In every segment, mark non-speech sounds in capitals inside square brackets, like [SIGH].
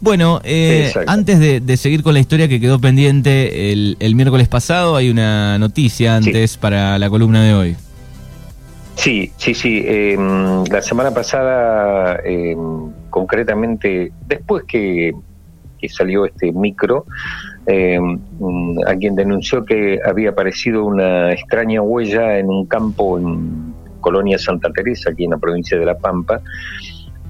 Bueno, eh, antes de, seguir con la historia que quedó pendiente el, miércoles pasado, hay una noticia antes para la columna de hoy. Sí, sí, sí. Em, la semana pasada, em, concretamente, después que, salió este micro, em, alguien denunció que había aparecido una extraña huella en un campo en Colonia Santa Teresa, aquí en la provincia de La Pampa,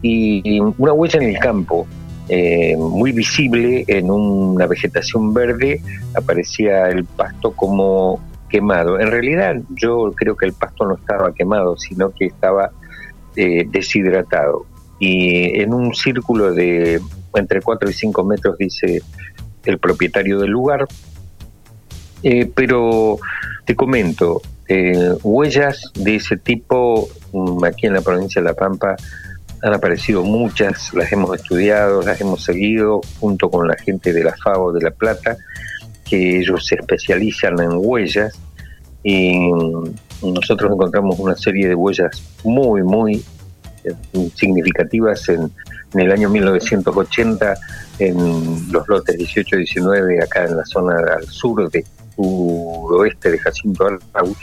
y una huella en el campo. Eh, muy visible en una vegetación verde aparecía el pasto como quemado. En realidad yo creo que el pasto no estaba quemado, sino que estaba eh, deshidratado. Y en un círculo de entre 4 y 5 metros, dice el propietario del lugar. Eh, pero te comento, eh, huellas de ese tipo mm, aquí en la provincia de La Pampa han aparecido muchas, las hemos estudiado, las hemos seguido junto con la gente de la FAO de La Plata, que ellos se especializan en huellas y nosotros encontramos una serie de huellas muy, muy eh, significativas en, el año 1980 en los lotes 18 y 19 acá en la zona al sur de suroeste de Jacinto Arauz,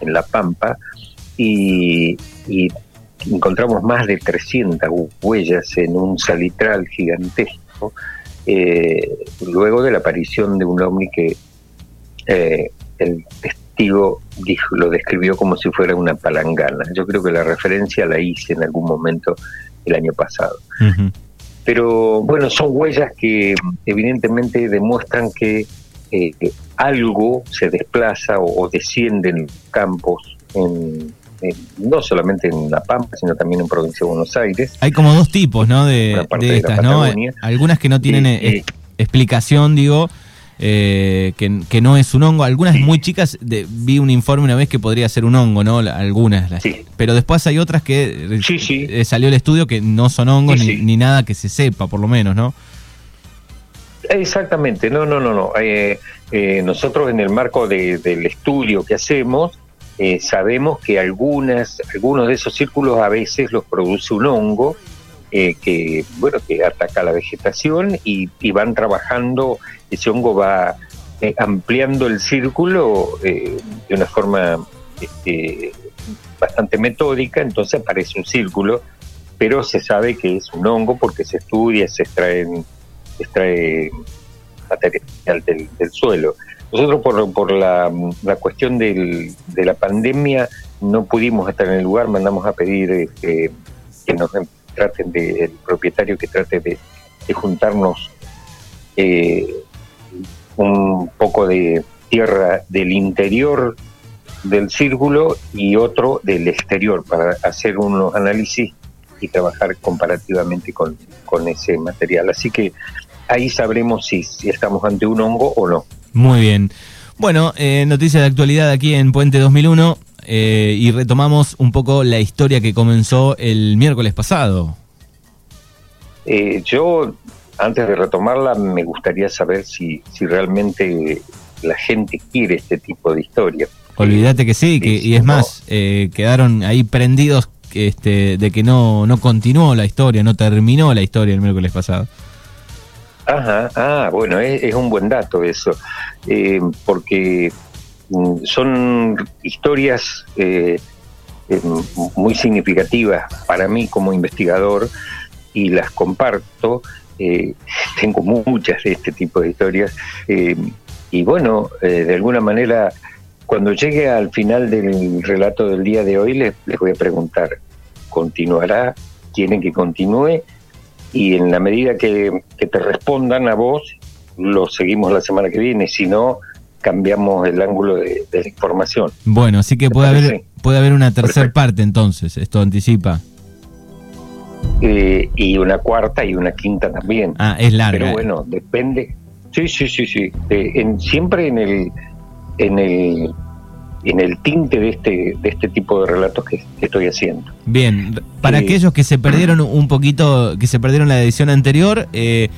en La Pampa, y, encontramos más de 300 huellas en un salitral gigantesco, eh, luego de la aparición de un ovni que eh, el testigo dijo, lo describió como si fuera una palangana. Yo creo que la referencia la hice en algún momento el año pasado. Pero bueno, son huellas que evidentemente demuestran que eh, algo se desplaza o, desciende en campos, no solamente en La Pampa, sino también en provincia de Buenos Aires. Hay como dos tipos, ¿no? De, estas, ¿no? Algunas que no tienen eh, explicación, digo, eh, que, no es un hongo. Algunas muy chicas, vi un informe una vez que podría ser un hongo, ¿no? Algunas. Pero después hay otras que eh, salió el estudio que no son hongos ni, nada que se sepa, por lo menos, ¿no? Exactamente, no, no, no, no. Eh, nosotros en el marco del estudio que hacemos, sabemos que algunas, algunos de esos círculos a veces los produce un hongo que, bueno, que ataca la vegetación y, y van trabajando ese hongo va eh, ampliando el círculo eh, de una forma este, bastante metódica, entonces aparece un círculo, pero se sabe que es un hongo porque se estudia, se extrae, extrae material del, suelo. Nosotros por, por la, cuestión de la pandemia no pudimos estar en el lugar, mandamos a pedir este, que nos traten de, el propietario que trate de, juntarnos eh, un poco de tierra del interior del círculo y otro del exterior para hacer unos análisis y trabajar comparativamente con, ese material. Así que ahí sabremos si, si, estamos ante un hongo o no. Muy bien. Bueno, eh, noticias de actualidad aquí en Puente 2001 eh, y retomamos un poco la historia que comenzó el miércoles pasado. Eh, yo antes de retomarla, me gustaría saber si, si realmente la gente quiere este tipo de historia. Olvídate que sí, que, y es más, eh, quedaron ahí prendidos este, de que no, no continuó la historia, no terminó la historia el miércoles pasado. Ajá, ah, bueno, es, un buen dato eso, eh, porque mm, son historias eh, muy significativas para mí como investigador y las comparto eh, [LAUGHS] tengo muchas de este tipo de historias. Eh, y bueno, eh, de alguna manera, cuando llegue al final del relato del día de hoy, les, voy a preguntar, ¿continuará? ¿Quieren que continúe? Y en la medida que, te respondan a vos, lo seguimos la semana que viene. Si no, cambiamos el ángulo de, la información. Bueno, así que puede haber, puede haber una tercera parte entonces, esto anticipa. Eh, y una cuarta y una quinta también. Ah, es larga. Pero bueno, depende. Sí, sí, sí, sí. en, siempre en el, en el en el tinte de este de este tipo de relatos que, estoy haciendo. Bien, para aquellos que se perdieron un poquito, que se perdieron la edición anterior, eh,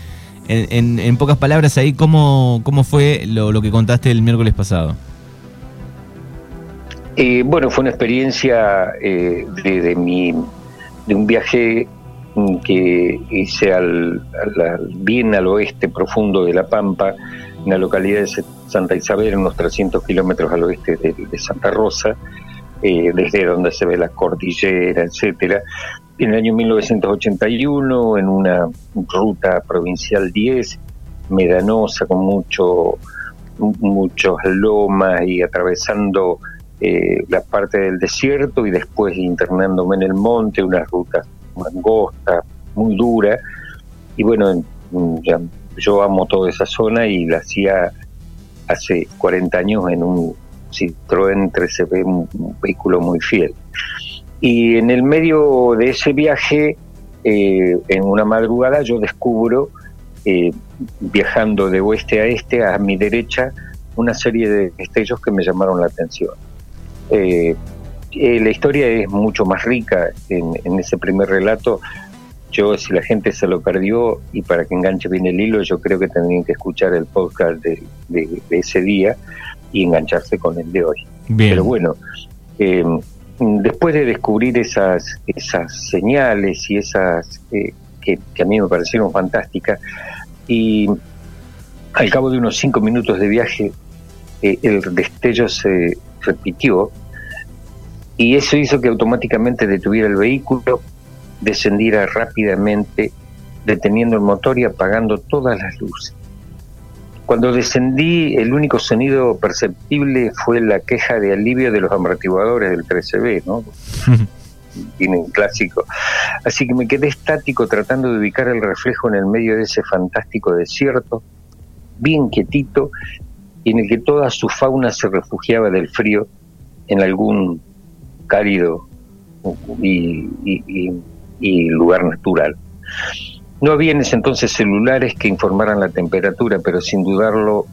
en, en, pocas palabras ahí, ¿cómo, cómo fue lo, lo que contaste el miércoles pasado? Eh, bueno, fue una experiencia de, de, mi, de un viaje que hice al, bien al oeste profundo de La Pampa, en la localidad de Santa Isabel, unos 300 kilómetros al oeste de, Santa Rosa, eh, desde donde se ve la cordillera, etcétera. En el año 1981, en una ruta provincial 10, medanosa, con mucho, muchos lomas y atravesando eh, la parte del desierto y después internándome en el monte, una ruta angosta, muy dura. Y bueno, yo amo toda esa zona y la hacía hace 40 años en un Citroën 3CB, un, vehículo muy fiel. Y en el medio de ese viaje, eh, en una madrugada, yo descubro, eh, viajando de oeste a este, a mi derecha, una serie de destellos que me llamaron la atención. Eh, la historia es mucho más rica en, en, ese primer relato. Yo, si la gente se lo perdió y para que enganche bien el hilo, yo creo que tendrían que escuchar el podcast de, ese día y engancharse con el de hoy. Pero bueno, eh, después de descubrir esas, esas señales y esas eh, que, a mí me parecieron fantásticas, y al cabo de unos cinco minutos de viaje, eh, el destello se repitió y eso hizo que automáticamente detuviera el vehículo, descendiera rápidamente, deteniendo el motor y apagando todas las luces. Cuando descendí, el único sonido perceptible fue la queja de alivio de los amortiguadores del 13B, ¿no? [LAUGHS] Tienen clásico. Así que me quedé estático tratando de ubicar el reflejo en el medio de ese fantástico desierto, bien quietito, en el que toda su fauna se refugiaba del frío en algún cálido y, lugar natural. No había en ese entonces celulares que informaran la temperatura, pero sin dudarlo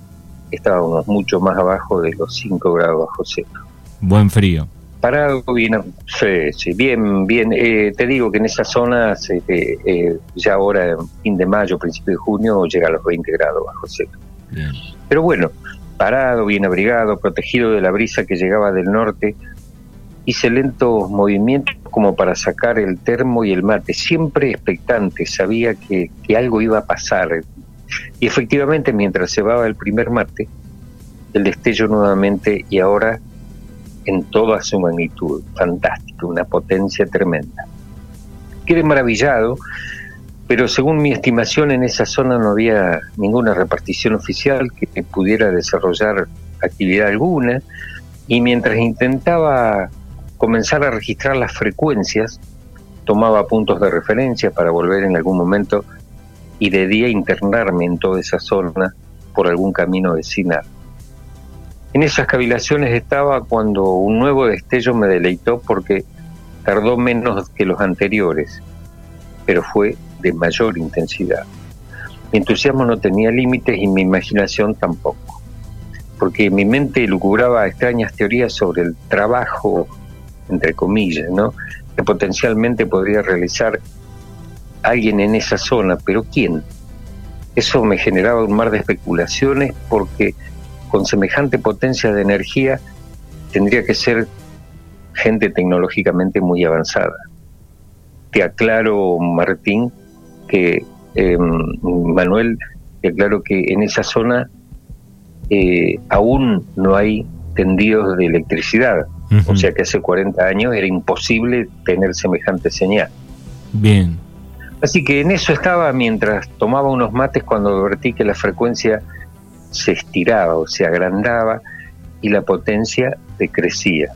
estábamos mucho más abajo de los 5 grados bajo cero. Buen frío. Parado bien, sí, bien, bien. Eh, te digo que en esa zona, eh, eh, ya ahora, fin de mayo, principio de junio, llega a los 20 grados bajo cero. Pero bueno, parado, bien abrigado, protegido de la brisa que llegaba del norte, hice lentos movimientos como para sacar el termo y el mate, siempre expectante, sabía que, algo iba a pasar. Y efectivamente, mientras va el primer mate, el destello nuevamente y ahora en toda su magnitud, fantástico, una potencia tremenda. Quedé maravillado, pero según mi estimación en esa zona no había ninguna repartición oficial que pudiera desarrollar actividad alguna, y mientras intentaba comenzar a registrar las frecuencias, tomaba puntos de referencia para volver en algún momento y de día internarme en toda esa zona por algún camino vecinal. En esas cavilaciones estaba cuando un nuevo destello me deleitó porque tardó menos que los anteriores, pero fue de mayor intensidad. Mi entusiasmo no tenía límites y mi imaginación tampoco, porque mi mente lucubraba extrañas teorías sobre el trabajo entre comillas, ¿no? que potencialmente podría realizar alguien en esa zona, pero ¿quién? Eso me generaba un mar de especulaciones porque con semejante potencia de energía tendría que ser gente tecnológicamente muy avanzada. Te aclaro, Martín, que eh, Manuel, te aclaro que en esa zona eh, aún no hay tendidos de electricidad. O sea que hace 40 años era imposible tener semejante señal. Bien. Así que en eso estaba mientras tomaba unos mates cuando advertí que la frecuencia se estiraba o se agrandaba y la potencia decrecía.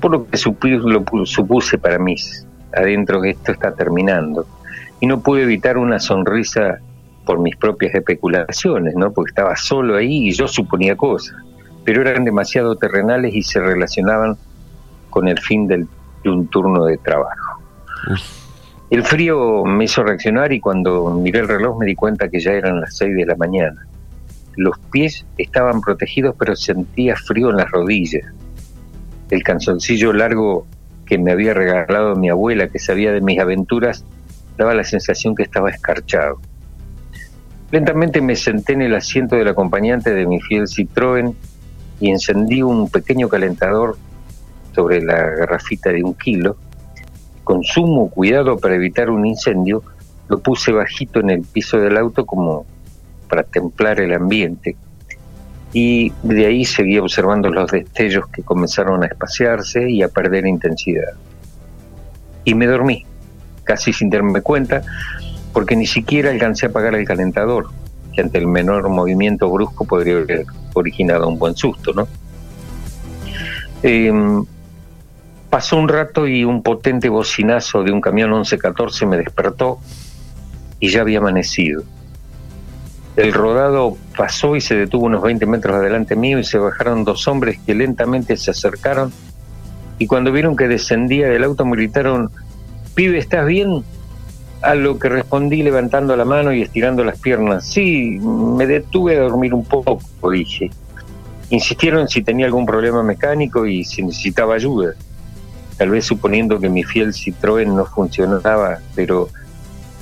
Por lo que lo supuse para mí, adentro que esto está terminando. Y no pude evitar una sonrisa por mis propias especulaciones, ¿no? Porque estaba solo ahí y yo suponía cosas pero eran demasiado terrenales y se relacionaban con el fin de un turno de trabajo. El frío me hizo reaccionar y cuando miré el reloj me di cuenta que ya eran las 6 de la mañana. Los pies estaban protegidos pero sentía frío en las rodillas. El canzoncillo largo que me había regalado mi abuela, que sabía de mis aventuras, daba la sensación que estaba escarchado. Lentamente me senté en el asiento del acompañante de mi fiel Citroën y encendí un pequeño calentador sobre la garrafita de un kilo. con sumo cuidado para evitar un incendio, lo puse bajito en el piso del auto como para templar el ambiente. Y de ahí seguí observando los destellos que comenzaron a espaciarse y a perder intensidad. Y me dormí, casi sin darme cuenta, porque ni siquiera alcancé a apagar el calentador, ante el menor movimiento brusco podría haber originado un buen susto, ¿no? Em, pasó un rato y un potente bocinazo de un camión 1114 me despertó y ya había amanecido. El rodado pasó y se detuvo unos 20 metros adelante mío y se bajaron dos hombres que lentamente se acercaron y cuando vieron que descendía del auto me gritaron, pibe, ¿estás bien? A lo que respondí levantando la mano y estirando las piernas. Sí, me detuve a dormir un poco, dije. Insistieron si tenía algún problema mecánico y si necesitaba ayuda. Tal vez suponiendo que mi fiel Citroën no funcionaba, pero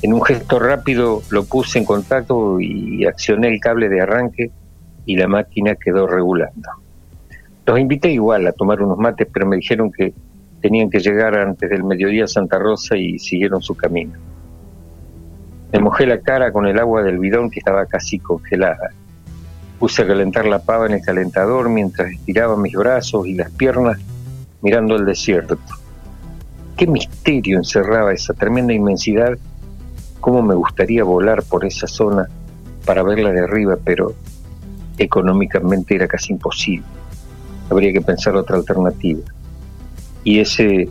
en un gesto rápido lo puse en contacto y accioné el cable de arranque y la máquina quedó regulando. Los invité igual a tomar unos mates, pero me dijeron que tenían que llegar antes del mediodía a Santa Rosa y siguieron su camino. Me mojé la cara con el agua del bidón que estaba casi congelada. Puse a calentar la pava en el calentador mientras estiraba mis brazos y las piernas mirando el desierto. Qué misterio encerraba esa tremenda inmensidad, cómo me gustaría volar por esa zona para verla de arriba, pero económicamente era casi imposible. Habría que pensar otra alternativa. Y ese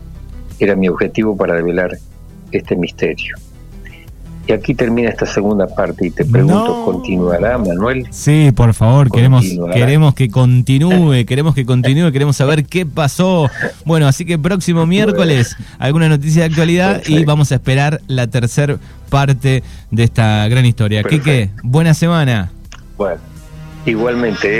era mi objetivo para develar este misterio. Y aquí termina esta segunda parte y te pregunto, ¿continuará, Manuel? Sí, por favor, queremos, queremos que continúe, [LAUGHS] queremos que continúe, queremos saber qué pasó. Bueno, así que próximo miércoles alguna noticia de actualidad y vamos a esperar la tercera parte de esta gran historia. Quique, buena semana. Bueno, igualmente.